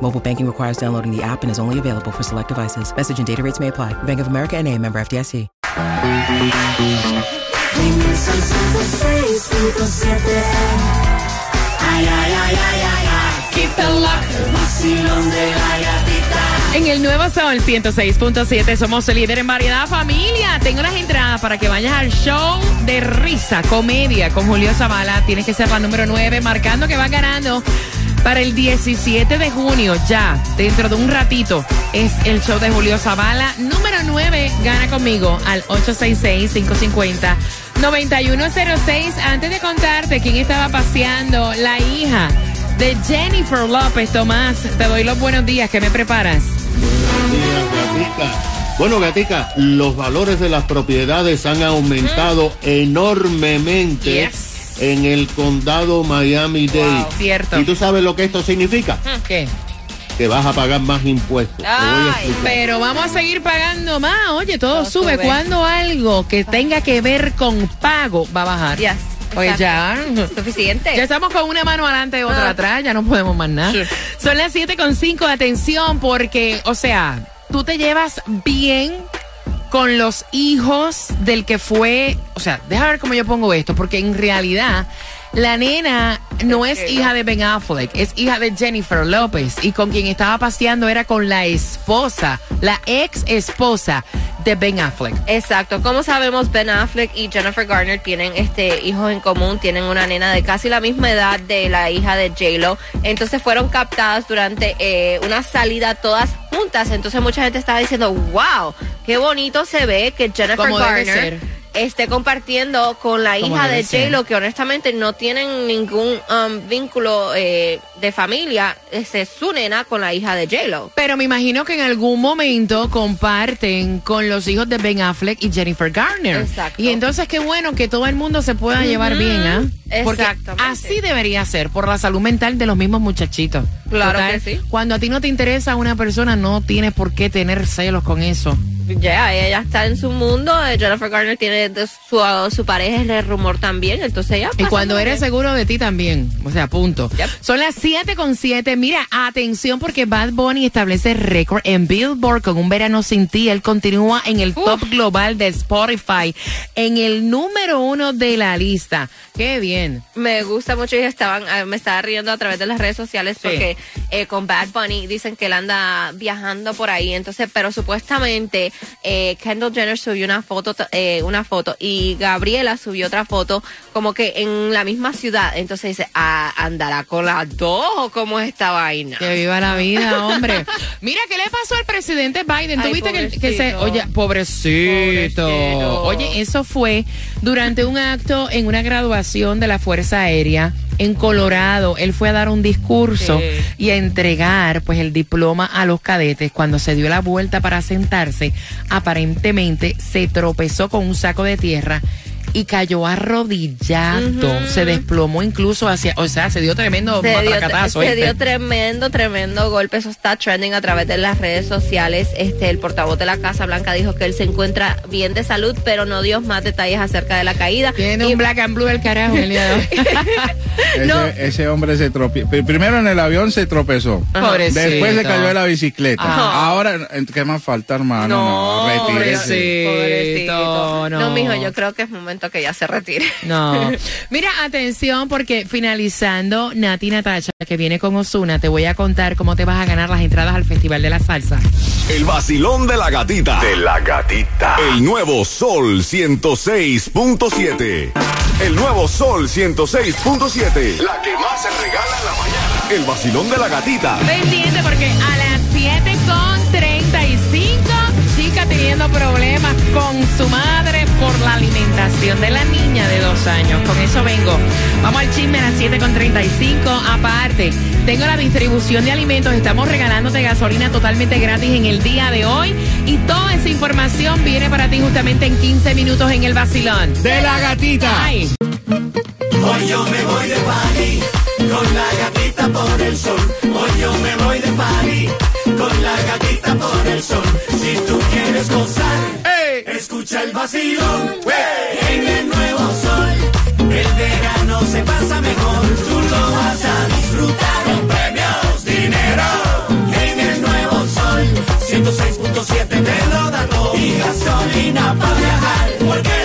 Mobile banking requires downloading the app and is only available for select devices. Message and data rates may apply. Bank of America and a member FDIC. El. En el nuevo Sol 106.7 somos líder en variedad familia. Tengo las entradas para que vayas al show de risa, comedia con Julio Zavala. Tienes que ser la número 9, marcando que vas ganando para el 17 de junio, ya, dentro de un ratito, es el show de Julio Zavala. Número 9, gana conmigo al 866-550-9106. Antes de contarte quién estaba paseando, la hija de Jennifer López. Tomás, te doy los buenos días. ¿Qué me preparas? Buenos días, Gatica. Bueno, Gatica, los valores de las propiedades han aumentado enormemente Yes. En el condado Miami-Dade. Cierto. ¿Y tú sabes lo que esto significa? ¿Qué? Que vas a pagar más impuestos. Ay. Pero vamos a seguir pagando más. Oye, todo, Todo sube. sube. Cuando algo que tenga que ver con pago va a bajar. Yes, Pues ya. Suficiente. Ya estamos con una mano adelante y otra Ah. atrás, ya no podemos más nada. Sí. Son las 7 con 5, atención, porque, o sea, tú te llevas bien con los hijos del que fue, o sea, déjame ver cómo yo pongo esto, porque en realidad la nena no es hija de Ben Affleck, es hija de Jennifer López y con quien estaba paseando era con la esposa, la ex esposa de Ben Affleck. Exacto. Como sabemos, Ben Affleck y Jennifer Garner tienen este hijos en común, tienen una nena de casi la misma edad de la hija de J-Lo. Entonces fueron captadas durante eh, una salida todas juntas. Entonces mucha gente estaba diciendo, wow, qué bonito se ve que Jennifer Garner. Esté compartiendo con la hija de. J-Lo, que honestamente no tienen ningún um, vínculo eh, de familia. Este, Es su nena con la hija de J-Lo. Pero me imagino que en algún momento comparten con los hijos de Ben Affleck y Jennifer Garner. Exacto. Y entonces qué bueno que todo el mundo se pueda llevar bien, ¿ah? Porque Exactamente. así debería ser, por la salud mental de los mismos muchachitos. Claro que sí. Cuando a ti no te interesa una persona, no tienes por qué tener celos con eso. Ya, ella está en su mundo. eh, Jennifer Garner tiene de su, su pareja, es el rumor también. Entonces ya. Y cuando eres seguro de ti también. O sea, punto. Yep. Son las 7 con 7. Mira, atención porque Bad Bunny establece récord en Billboard con un verano sin ti. Él continúa en el top global de Spotify, en el número uno de la lista. Qué bien. Me gusta mucho y estaban, eh, me estaba riendo a través de las redes sociales Sí. porque eh, con Bad Bunny dicen que él anda viajando por ahí. Entonces, pero supuestamente eh, Kendall Jenner subió una foto, eh, una foto y Gabriela subió otra foto como que en la misma ciudad. Entonces dice, ah, andará con las dos o cómo es esta vaina. Que viva la vida, hombre. Mira, ¿qué le pasó al presidente Biden? ¿Tú Ay, viste que, que se... Oye, pobrecito. Pobrecito. Oye, eso fue durante un acto en una graduación de la Fuerza Aérea en Colorado. Él fue a dar un discurso Sí. y a entregar pues el diploma a los cadetes. Cuando se dio la vuelta para sentarse, aparentemente se tropezó con un saco de tierra y cayó arrodillado. Se desplomó incluso hacia, o sea, se dio tremendo Se dio, se dio tremendo, tremendo golpe. Eso está trending a través de las redes sociales. Este, el portavoz de la Casa Blanca dijo que él se encuentra bien de salud, pero no dio más detalles acerca de la caída. Tiene Y- un black and blue el carajo el día de hoy. Ese, No. ese hombre se tropezó. Primero en el avión se tropezó. Pobrecito. Después se cayó de la bicicleta. Ah. Ahora, ¿qué más falta, hermano? No, retírese. Pobrecito, no. No, mijo, yo creo que es momento que ya se retire. No. Mira, atención, porque finalizando Nati Natacha, que viene con Osuna, te voy a contar cómo te vas a ganar las entradas al Festival de la Salsa. El vacilón de la gatita. De la gatita. El nuevo Sol 106.7. El nuevo Sol 106.7. La que más se regala en la mañana. El vacilón de la gatita. Pendiente porque a las teniendo problemas con su madre por la alimentación de la niña de dos años. Con eso vengo. Vamos al chisme a las 7 con 35. Aparte, tengo la distribución de alimentos. Estamos regalándote gasolina totalmente gratis en el día de hoy. Y toda esa información viene para ti justamente en 15 minutos en el vacilón. De la gatita. Ay. Hoy yo me voy de party con la gatita por el sol. Hoy yo me voy de party con la gatita por el sol. En el nuevo sol. El verano se pasa mejor, tú lo vas a disfrutar con premios, dinero. En el nuevo sol, 106.7 te lo da todo y gasolina para viajar, porque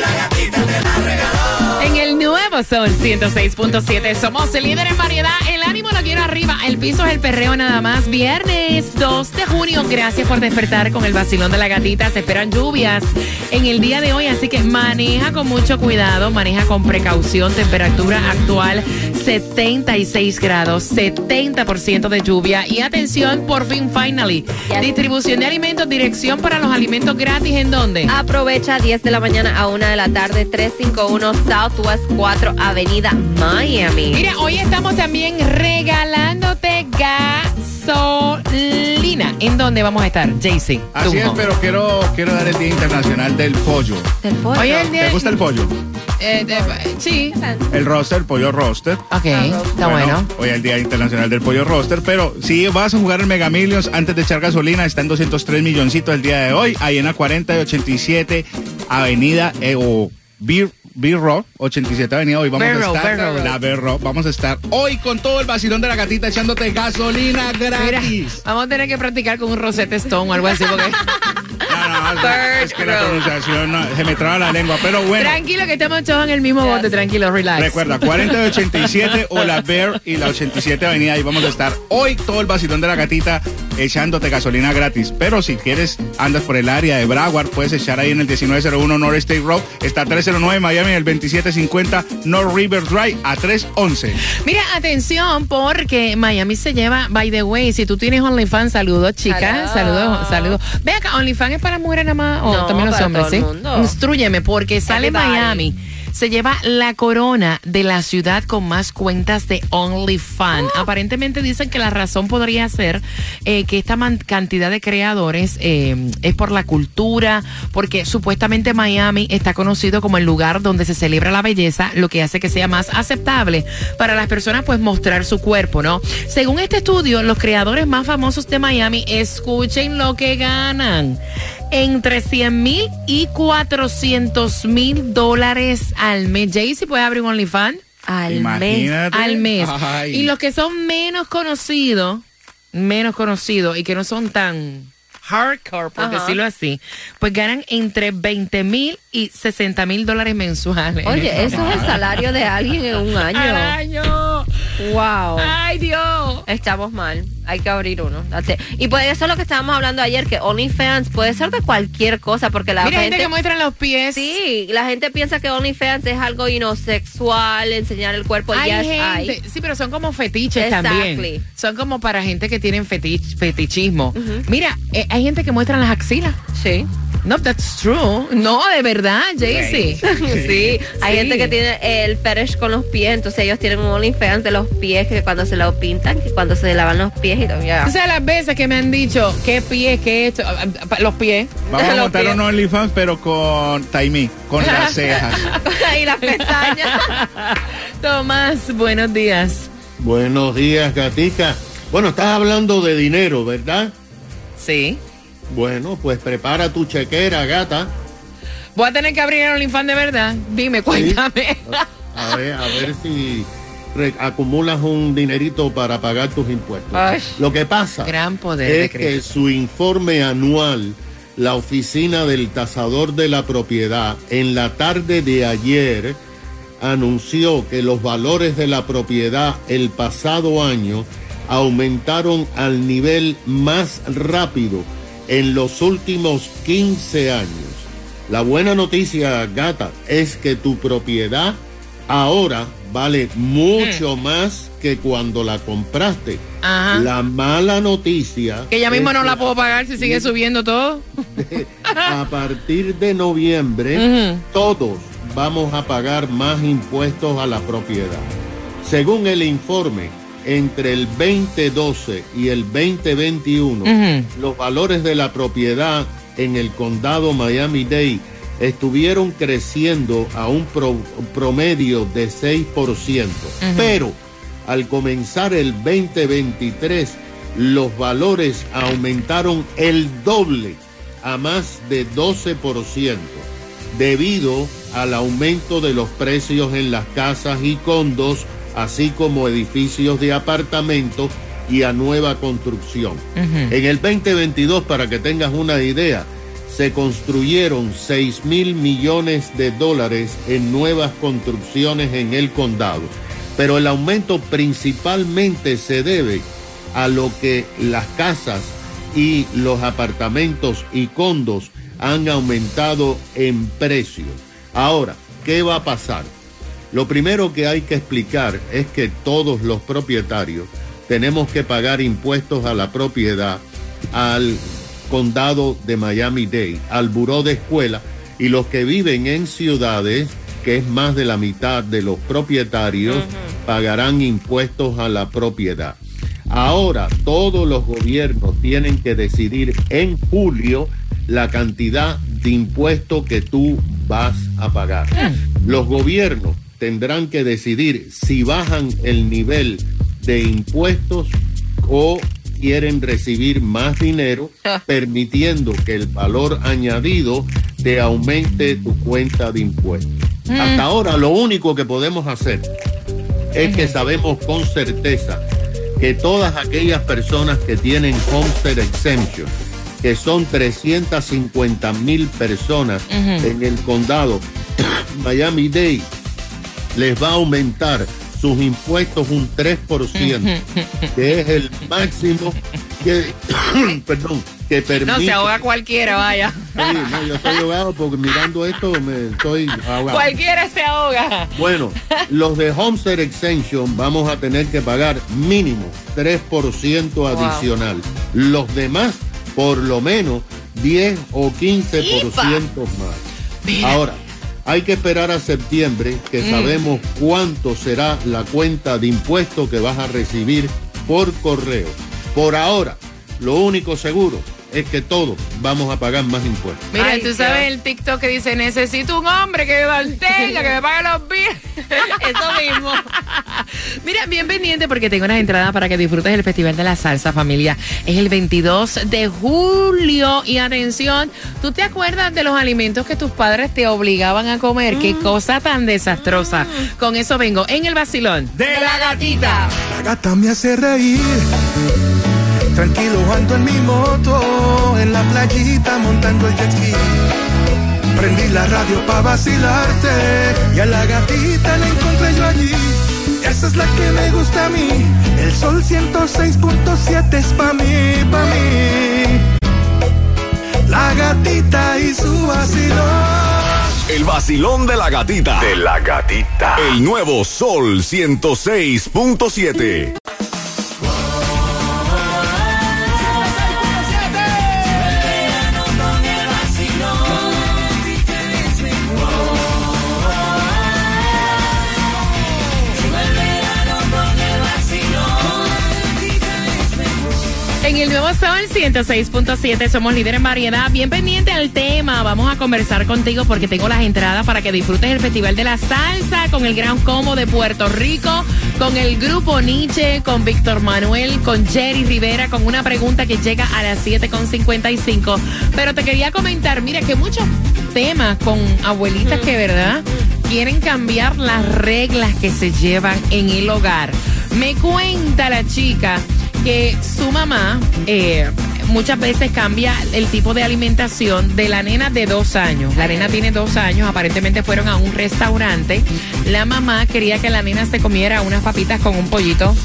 nuevo Sol 106.7 somos el líder en variedad. El ánimo lo quiero arriba. El piso es el perreo nada más. Viernes 2 de junio. Gracias por despertar con el vacilón de la gatita. Se esperan lluvias en el día de hoy, así que maneja con mucho cuidado, maneja con precaución. Temperatura actual 76 grados, 70% de lluvia. Y atención, por fin, finally. Yes. Distribución de alimentos, dirección para los alimentos gratis. ¿En dónde? Aprovecha 10 de la mañana a 1 de la tarde, 351 Southwest 4 Avenida Miami. Mira, hoy estamos también regalándote gasolina. ¿En dónde vamos a estar, JC? Así es, pero quiero, quiero dar el Día Internacional del Pollo. Del pollo. Oye, el día- ¿Te gusta el pollo? Eh, eh, sí. El roster, el pollo roster. Ok, está bueno. Hoy es el Día Internacional del Pollo Roster, pero si vas a jugar el Mega Millions antes de echar gasolina, está en 203 milloncitos el día de hoy, ahí en la 40 y 87 Avenida eh, o Beer, Beer Rock, 87 Avenida, hoy vamos Beer a estar, Beer Rock. la Beer Rock, vamos a estar hoy con todo el vacilón de la gatita echándote gasolina Mira, gratis. vamos a tener que practicar con un Rosette Stone o algo así porque... No, no, es que la pronunciación no, se me traba la lengua, pero bueno. Tranquilo que estamos todos en el mismo bote, tranquilo, relax. Recuerda, 40 y 87 o la Bear y la 87 Avenida. Ahí vamos a estar hoy todo el vacilón de la gatita echándote gasolina gratis. Pero si quieres, andas por el área de Broward, puedes echar ahí en el 1901 North State Road. Está 309 Miami, el 2750 North River Drive a 311. Mira, atención, porque Miami se lleva, by the way, si tú tienes OnlyFans, saludos, chicas, saludos, saludos. Ve acá, OnlyFans es para mujeres nada más, o No, también los para hombres, todo ¿sí? el mundo. Instrúyeme, porque sale Everybody. Miami. Se lleva la corona de la ciudad con más cuentas de OnlyFans. Oh. Aparentemente dicen que la razón podría ser eh, que esta cantidad de creadores eh, es por la cultura, porque supuestamente Miami está conocido como el lugar donde se celebra la belleza, lo que hace que sea más aceptable para las personas pues mostrar su cuerpo, ¿no? Según este estudio, los creadores más famosos de Miami, escuchen lo que ganan. Entre 100 mil y 400 mil dólares al mes. Jaycee puede abrir un OnlyFans Al mes. Al mes. Ay. Y los que son menos conocidos, menos conocidos y que no son tan hardcore, por Ajá. decirlo así, pues ganan entre 20 mil y 60 mil dólares mensuales. Oye, eso es el salario de alguien en un ¡Al año. Wow. ¡Ay, Dios! Estamos mal. Hay que abrir uno. Y pues eso es lo que estábamos hablando ayer, que OnlyFans puede ser de cualquier cosa, porque la Mira, gente... gente que muestran los pies. Sí, la gente piensa que OnlyFans es algo inosexual, enseñar el cuerpo. hay yes, gente, hay. sí, pero son como fetiches Exactly. también. Son como para gente que tienen fetich- fetichismo. Mira, eh, hay gente que muestran las axilas. Sí. No, that's true. No, de verdad, Jaycee. sí, hay Sí. gente que tiene el fetish con los pies, entonces ellos tienen un OnlyFans de los pies que cuando se lo pintan, que cuando se lavan los pies y todo. ya. O sea, las veces que me han dicho qué pies, qué esto, ah, ah, los pies. Vamos a Los montar un OnlyFans, pero con Taimí, con las cejas. y las pestañas. Tomás, buenos días. Buenos días, gatica. Bueno, estás hablando de dinero, ¿verdad? Sí. Bueno, pues prepara tu chequera, gata. Voy a tener que abrir el OnlyFans de verdad. Dime, cuéntame. A ver, a ver si acumulas un dinerito para pagar tus impuestos. Ay. Lo que pasa Gran poder de es que su informe anual, la oficina del tasador de la propiedad, en la tarde de ayer anunció que los valores de la propiedad el pasado año aumentaron al nivel más rápido en los últimos 15 años. La buena noticia, gata, es que tu propiedad ahora vale mucho más que cuando la compraste. Ajá. La mala noticia. Que ya mismo no la puedo pagar si sigue subiendo todo. A partir de noviembre, todos vamos a pagar más impuestos a la propiedad. Según el informe, entre el 2012 y el 2021, Ujú. los valores de la propiedad en el condado Miami-Dade estuvieron creciendo a un pro- promedio de 6%. Pero al comenzar el 2023, los valores aumentaron el doble a más de 12% debido al aumento de los precios en las casas y condos, así como edificios de apartamentos y a nueva construcción. En el 2022, para que tengas una idea, se construyeron 6 mil millones de dólares en nuevas construcciones en el condado. Pero el aumento principalmente se debe a lo que las casas y los apartamentos y condos han aumentado en precio. Ahora, ¿qué va a pasar? Lo primero que hay que explicar es que todos los propietarios tenemos que pagar impuestos a la propiedad al condado de Miami-Dade, al buró de escuela y los que viven en ciudades, que es más de la mitad de los propietarios, pagarán impuestos a la propiedad. Ahora todos los gobiernos tienen que decidir en julio la cantidad de impuesto que tú vas a pagar. Los gobiernos tendrán que decidir si bajan el nivel de impuestos o quieren recibir más dinero, permitiendo que el valor añadido te aumente tu cuenta de impuestos. Hasta ahora lo único que podemos hacer es que sabemos con certeza que todas aquellas personas que tienen Homestead Exemption, que son 350 mil personas en el condado Miami-Dade, les va a aumentar sus impuestos un 3%, que es el máximo que, perdón, que permite... No se ahoga cualquiera, vaya. Sí, no, yo estoy ahogado porque mirando esto me estoy ahogado. Cualquiera se ahoga. Bueno, los de Homestead Extension vamos a tener que pagar mínimo 3% adicional. Los demás, por lo menos 10 o 15% más. Ahora, hay que esperar a septiembre que sabemos cuánto será la cuenta de impuestos que vas a recibir por correo. Por ahora, lo único seguro es que todos vamos a pagar más impuestos. Mira, Ay, tú sabes el TikTok que dice, necesito un hombre que me mantenga, que me pague los bills. Eso mismo. Mira, bien pendiente porque tengo unas entradas para que disfrutes el Festival de la Salsa, familia. Es el 22 de julio. Y atención, ¿tú te acuerdas de los alimentos que tus padres te obligaban a comer? Qué cosa tan desastrosa. Con eso vengo en el vacilón. De la gatita. La gata me hace reír. Tranquilo ando en mi moto, en la playita montando el jet ski. Prendí la radio pa' vacilarte y a la gatita la encontré yo allí. Esa es la que me gusta a mí. El sol 106.7 es pa' mí, pa' mí. La gatita y su vacilón. El vacilón de la gatita. De la gatita. El nuevo Sol 106.7. Sol 106.7 somos líderes en variedad. Bien pendiente al tema. Vamos a conversar contigo porque tengo las entradas para que disfrutes el Festival de la Salsa con el Gran Combo de Puerto Rico, con el Grupo Nietzsche, con Víctor Manuel, con Jerry Rivera, con una pregunta que llega a las 7.55. Pero te quería comentar, mira que muchos temas con abuelitas que, ¿verdad? quieren cambiar las reglas que se llevan en el hogar. Me cuenta la chica que su mamá eh, muchas veces cambia el tipo de alimentación de la nena de dos años. La nena tiene dos años, aparentemente fueron a un restaurante. La mamá quería que la nena se comiera unas papitas con un pollito.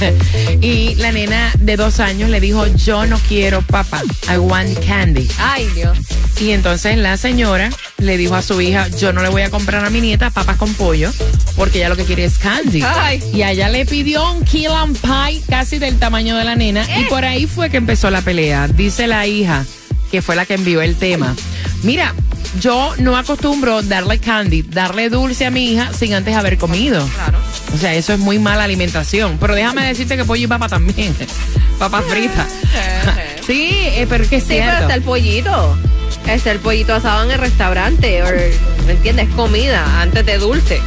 y la nena de dos años le dijo, yo no quiero papa, I want candy. Ay, Dios. Y entonces la señora le dijo a su hija, yo no le voy a comprar a mi nieta papas con pollo, porque ella lo que quiere es candy. Ay. Y a ella le pidió un lime pie casi del tamaño de la nena, y por ahí fue que empezó la pelea. Dice la hija, que fue la que envió el tema. Mira, yo no acostumbro darle candy, darle dulce a mi hija sin antes haber comido. Claro. O sea, eso es muy mala alimentación. Pero déjame decirte que pollo y papa también. Papas fritas. sí, eh, pero es que es Sí, pero está el pollito. Está el pollito asado en el restaurante. or, ¿Me entiendes? Comida antes de dulce.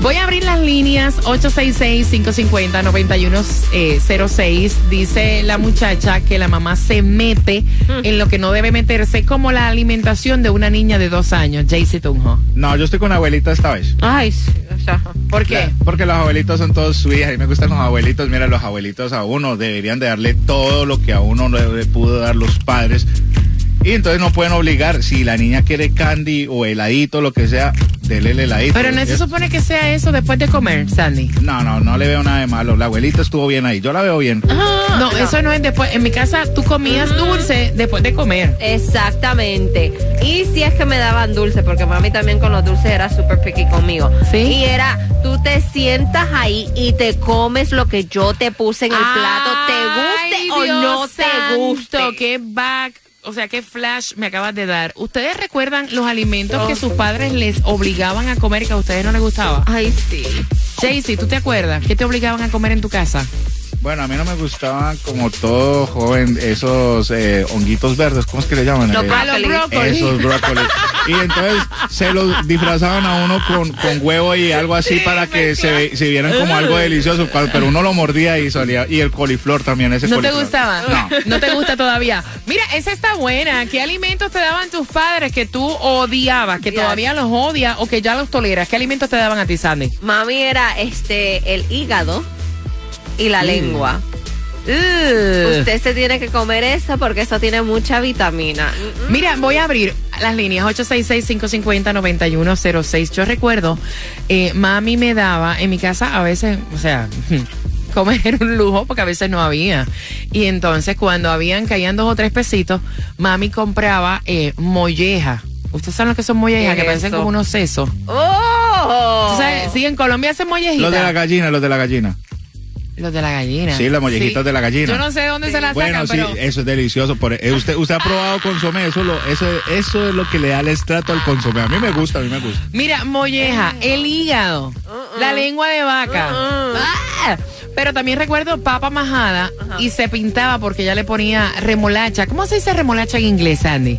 Voy a abrir las líneas 866-550-9106. Dice la muchacha que la mamá se mete en lo que no debe meterse, como la alimentación de una niña de dos años, Jaycee Tunjo. No, yo estoy con la abuelita esta vez. Ay, sí. O sea, ¿Por qué? Porque los abuelitos son todos su hija y me gustan los abuelitos. Mira, los abuelitos a uno deberían de darle todo lo que a uno no le pudo dar los padres. Y entonces no pueden obligar, si la niña quiere candy o heladito, lo que sea, dele el heladito. Pero no se supone que sea eso después de comer, Sandy. No, no, no le veo nada de malo. La abuelita estuvo bien ahí. Yo la veo bien. no, eso no es después. En mi casa tú comías dulce después de comer. Exactamente. Y si es que me daban dulce, porque mami también con los dulces era súper picky conmigo. ¿Sí? Y era, tú te sientas ahí y te comes lo que yo te puse en el plato, te guste o no te guste. Qué back, o sea, qué flash me acabas de dar. ¿Ustedes recuerdan los alimentos que sus padres les obligaban a comer que a ustedes no les gustaba? Ay, sí. Jaycee, ¿tú te acuerdas? ¿Qué te obligaban a comer en tu casa? Bueno, a mí no me gustaban como todo joven esos eh, honguitos verdes. ¿Cómo es que le llaman? Los Eh, brócolis. Esos brócolis. Y entonces se los disfrazaban a uno con, con huevo y algo así para que se, ve- se vieran como algo delicioso. Pero uno lo mordía y salía. Y el coliflor también, ese ¿No te coliflor. gustaba? No. ¿No te gusta todavía? Mira, esa está buena. ¿Qué alimentos te daban tus padres que tú odiabas, que Yes. todavía los odias o que ya los toleras? ¿Qué alimentos te daban a ti, Sandy? Mami era este el hígado y la lengua. Usted se tiene que comer eso porque eso tiene mucha vitamina. Mm, mm. Mira, voy a abrir las líneas 866-550-9106. Yo recuerdo, eh, mami me daba en mi casa a veces, o sea, comer era un lujo porque a veces no había. Y entonces cuando habían, caían dos o tres pesitos, mami compraba eh, molleja. ¿Ustedes saben lo que son mollejas? ¿Qué Que parecen como unos sesos. ¡Oh! ¿Tú sabes? Sí, en Colombia hacen mollejitas. Los de la gallina, los de la gallina. Los de la gallina. Sí, las mollejitas de la gallina. Yo no sé de dónde se las Bueno, sacan, sí, pero... eso es delicioso. Por, eh, usted, usted ha probado consomé, eso, lo, eso, eso es lo que le da el estrato al consomé. A mí me gusta, a mí me gusta. Mira, molleja, el hígado, la lengua de vaca. Ah, Pero también recuerdo papa majada y se pintaba porque ya le ponía remolacha. ¿Cómo se dice remolacha en inglés, Andy?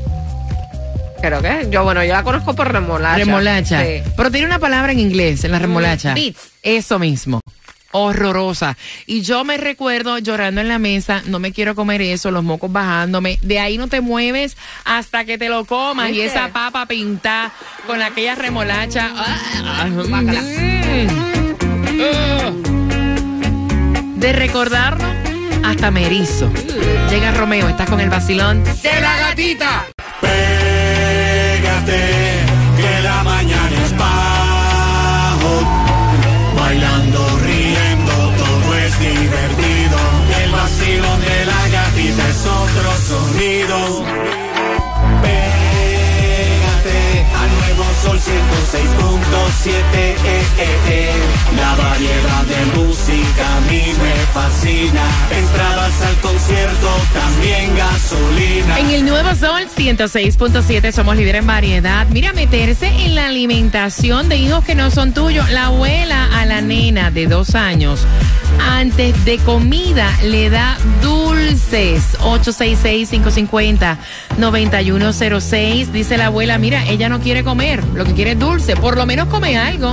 Creo que yo, bueno, yo la conozco por remolacha. Remolacha. Sí. Pero tiene una palabra en inglés, en la remolacha. beets. Eso mismo. Horrorosa. Y yo me recuerdo llorando en la mesa, no me quiero comer eso, los mocos bajándome. De ahí no te mueves hasta que te lo comas. Y esa papa pintada con aquella remolacha. Ah, Guácala. mm. Ah. De recordarlo, hasta me erizo. Llega Romeo, estás con el vacilón. ¡De la gatita! 106.7. Eh, eh, eh. La variedad de música a mí me fascina. Entradas al concierto, también gasolina. En el Nuevo Sol 106.7 somos líderes en variedad. Mira, meterse en la alimentación de hijos que no son tuyos. La abuela a la nena de dos años, antes de comida, le da dulces. 866-550-9106. Dice la abuela, mira, ella no quiere comer, lo que quiere es dulce. Por lo menos come algo.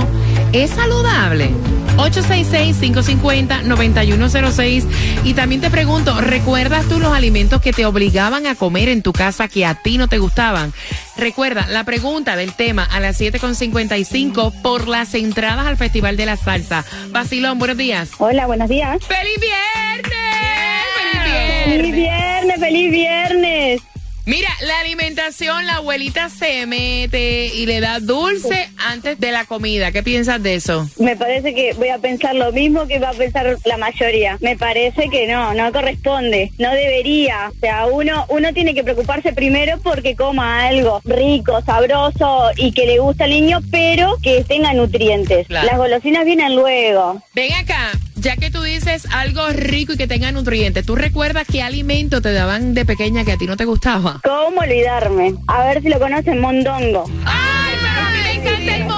Es saludable. 866-550-9106. Y también te pregunto, ¿recuerdas tú los alimentos que te obligaban a comer en tu casa que a ti no te gustaban? Recuerda, la pregunta del tema a las 7.55 por las entradas al Festival de la Salsa. Basilón, buenos días. Hola, buenos días. ¡Feliz viernes! ¡Feliz Feliz viernes! viernes, feliz viernes. Mira, la alimentación, la abuelita se mete y le da dulce antes de la comida. ¿Qué piensas de eso? Me parece que voy a pensar lo mismo que va a pensar la mayoría. Me parece que no, no corresponde, no debería. O sea, uno, uno tiene que preocuparse primero porque coma algo rico, sabroso y que le gusta al niño, pero que tenga nutrientes. Claro. Las golosinas vienen luego. Ven acá, ya que tú dices algo rico y que tenga nutrientes, ¿tú recuerdas qué alimento te daban de pequeña que a ti no te gustaba? ¿Cómo olvidarme? A ver si lo conocen, mondongo. ¡Ay, pero a mí me encanta el mondongo!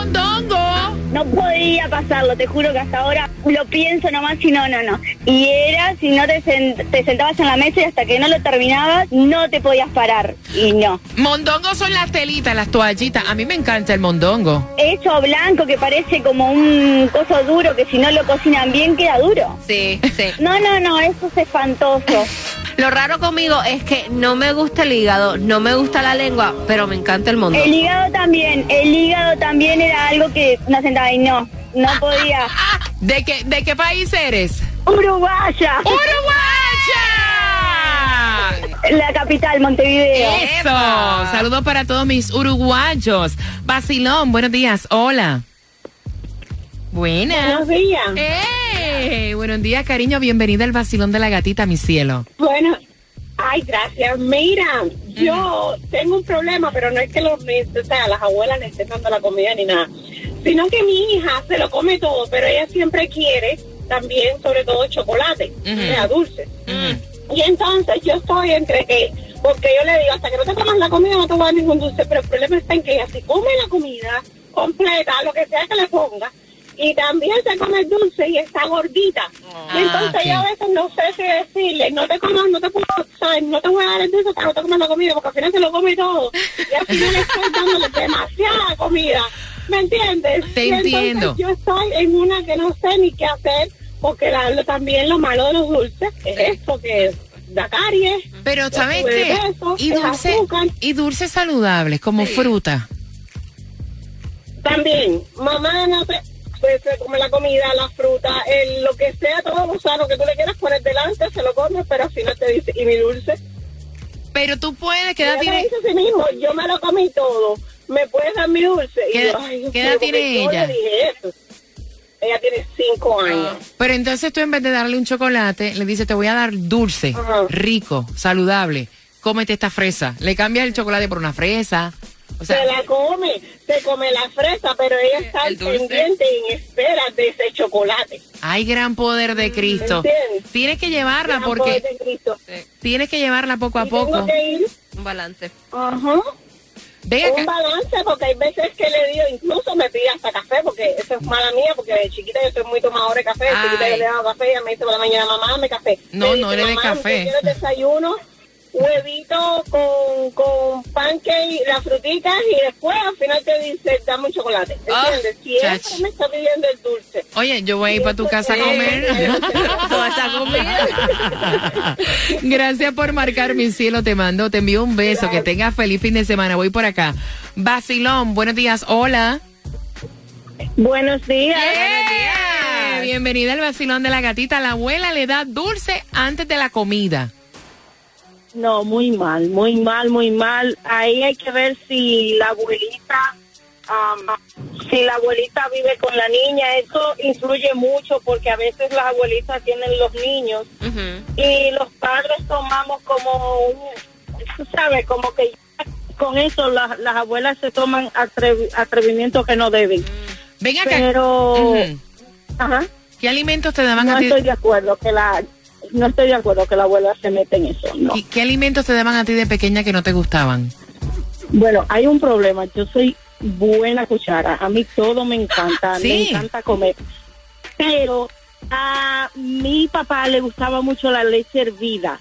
No podía pasarlo, te juro que hasta ahora lo pienso nomás y no, no, no. Y era si no te, sen- te sentabas en la mesa y hasta que no lo terminabas no te podías parar. Y no. Mondongo son las telitas, las toallitas. A mí me encanta el mondongo. Hecho blanco que parece como un coso duro que si no lo cocinan bien queda duro. Sí, sí. No, no, no, eso es espantoso. Lo raro conmigo es que no me gusta el hígado, no me gusta la lengua, pero me encanta el mundo. El hígado también, el hígado también era algo que no sentaba y no, no podía. ¿De qué, de qué país eres? Uruguaya, ¡Uruguaya! la capital, Montevideo. Eso. Saludos para todos mis uruguayos. Basilón, buenos días. Hola. Buenas. días. ¡Eh! Buenos días, cariño. Bienvenida al Basilón de la Gatita, mi cielo. Bueno, ay, gracias. Mira, yo tengo un problema, pero no es que los, o sea, las abuelas le estén dando la comida ni nada, sino que mi hija se lo come todo, pero ella siempre quiere también, sobre todo, chocolate, o sea, dulce. Y entonces yo estoy entre que, porque yo le digo, hasta que no te comas la comida no te voy a dar ningún dulce, pero el problema está en que ella se come la comida completa, lo que sea que le ponga, y también se come el dulce y está gordita. Y entonces ok. yo a veces no sé qué decirle, no te comas, no te puedo, ¿sabes? no te voy a dar el dulce que no te comas la comida, porque al final se lo come todo. Y al final estoy dándole demasiada comida. ¿Me entiendes? Te Y entiendo. yo estoy en una que no sé ni qué hacer, porque la- también lo malo de los dulces es esto que da caries. Pero, ¿sabes qué? peso, Y es dulce, azúcar. y dulces saludables, como fruta. También, mamá no te pues, se come la comida, la fruta, el, lo que sea, todo lo sano que tú le quieras poner delante, se lo comes, pero al final te dice, ¿y mi dulce? Pero tú puedes, ¿qué Ella edad me tiene? dice a sí mismo, yo me lo comí todo, ¿me puedes dar mi dulce? Y ¿Qué- yo, ay, qué edad tiene ella? le dije eso. Ella tiene cinco años. Pero entonces tú en vez de darle un chocolate, le dices, te voy a dar dulce, Ajá. rico, saludable. Cómete esta fresa. Le cambias el chocolate por una fresa. O sea, se la come, se come la fresa, pero ella está el dulce. pendiente y en espera de ese chocolate. hay gran poder de Cristo. ¿Entiendes? Tienes que llevarla Gran porque poder de Cristo. tienes que llevarla poco a Y tengo poco. que ir, Un balance. ajá, un acá. balance porque hay veces que le digo, incluso me pide hasta café, porque eso es mala mía, porque de chiquita yo soy muy tomadora de café, de chiquita yo le daba café, ella me dice por la mañana, mamá, dame café. No, Me no dice, le dé "Mamá, café". ¿usted quiere desayuno? Huevito con, con pancake, las frutitas y después al final te dice, dame un chocolate. Ah, ¿Entiendes? si ella chach. me está pidiendo el dulce. Oye, yo voy a ir para tu casa a comer. Toda esa comida. Gracias por marcar mi cielo, te mando, te envío un beso, que tengas feliz fin de semana, voy por acá. Basilón, buenos días, hola. Buenos días. ¡Eh! Bienvenida al Basilón de la Gatita, la abuela le da dulce antes de la comida. No, muy mal, muy mal, muy mal. Ahí hay que ver si la abuelita, si la abuelita vive con la niña. Eso influye mucho porque a veces las abuelitas tienen los niños y los padres tomamos como un, sabes, como que con eso las, las abuelas se toman atrevi- atrevimientos que no deben. Pero, ajá, ¿Qué alimentos te daban no a ti? estoy de acuerdo que la, no estoy de acuerdo que la abuela se meta en eso, no. ¿Y ¿Qué alimentos te daban a ti de pequeña que no te gustaban? Bueno, hay un problema. Yo soy buena cuchara. A mí todo me encanta. Sí. Me encanta comer. Pero a mi papá le gustaba mucho la leche hervida.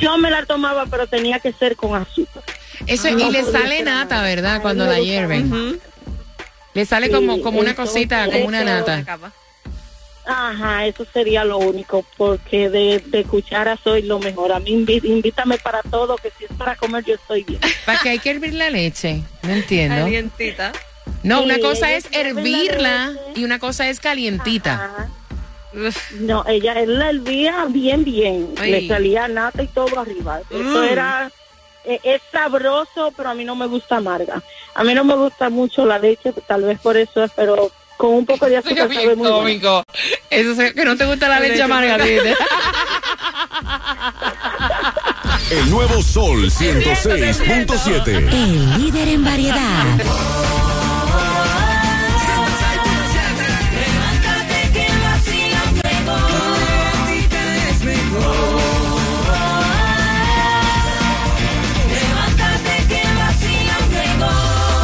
Yo me la tomaba, pero tenía que ser con azúcar. Eso, Ah, y no le sale nata. ¿verdad? Cuando la hierven. Le sale Sí, como, como una cosita, como una nata. Ajá, eso sería lo único, porque de, de cuchara soy lo mejor. A mí invítame para todo, que si es para comer, yo estoy bien. ¿Para qué hay que hervir la leche? No entiendo. Calientita. No, una cosa es hervirla y una cosa es calientita. Ajá. No, ella él la hervía bien, bien. Ay. Le salía nata y todo arriba. Eso Mm. era. eh, es sabroso, pero a mí no me gusta amarga. A mí no me gusta mucho la leche, tal vez por eso es, pero con un poco de azúcar sabe muy bueno. cómico. Eso es que no te gusta la leche amarga. El nuevo Sol 106.7. El líder en variedad.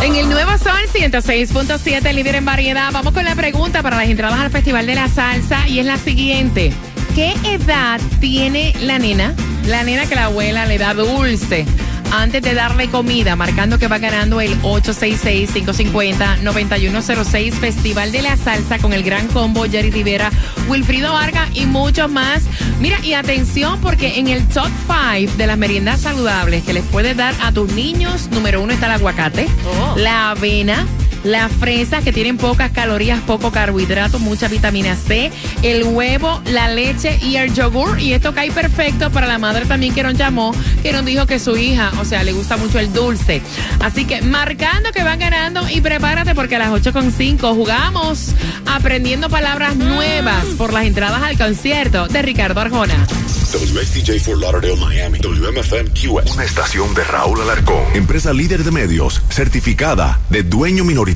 En el nuevo Sol 106.7, líder en variedad, vamos con la pregunta para las entradas al Festival de la Salsa y es la siguiente. ¿Qué edad tiene la nena? La nena que la abuela le da dulce antes de darle comida, marcando que va ganando el 866-550-9106 Festival de la Salsa con el gran combo Jerry Rivera, Wilfrido Vargas y muchos más. Mira, y atención porque en el top 5 de las meriendas saludables que les puedes dar a tus niños, número uno está el aguacate, Oh. la avena, las fresas que tienen pocas calorías, poco carbohidrato, mucha vitamina C, el huevo, la leche y el yogur. Y esto cae perfecto para la madre también que nos llamó, que nos dijo que su hija, o sea, le gusta mucho el dulce. Así que marcando que van ganando y prepárate porque a las 8.5 jugamos aprendiendo palabras nuevas por las entradas al concierto de Ricardo Arjona. For Lauderdale, Miami. WMFM QS. Una estación de Raúl Alarcón. Empresa líder de medios, certificada de dueño minoritario.